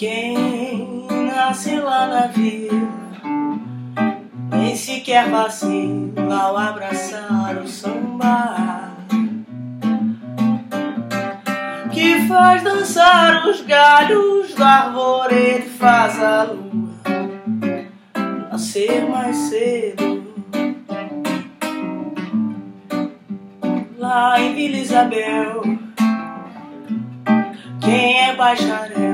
Quem nasce lá na vila nem sequer vacila ao abraçar o samba. Que faz dançar os galhos do arvoredo faz a lua nascer mais cedo. Lá em Vila Isabel quem é bacharel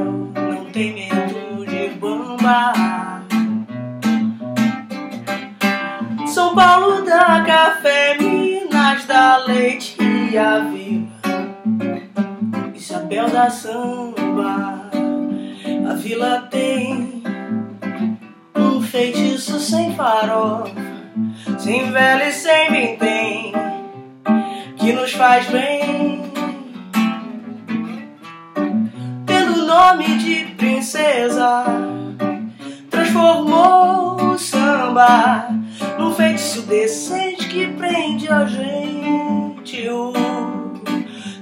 tem medo de bamba. São Paulo dá café, Minas da leite e a vila. Isabel da samba, a vila tem um feitiço sem farofa, sem vela e sem vintém, que nos faz bem. Princesa, transformou o samba num feitiço decente que prende a gente. O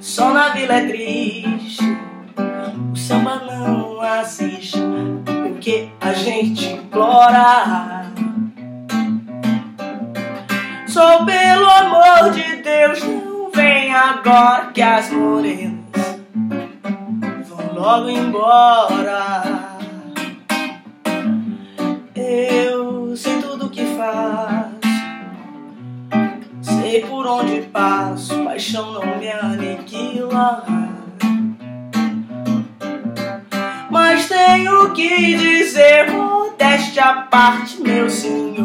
sol na vila é triste, o samba não assiste, porque a gente implora. Só pelo amor de Deus, não vem agora que as morenas logo embora. Eu sei tudo que faço, sei por onde passo, paixão não me aniquila. Mas tenho que dizer, modéstia à parte, meus senhores,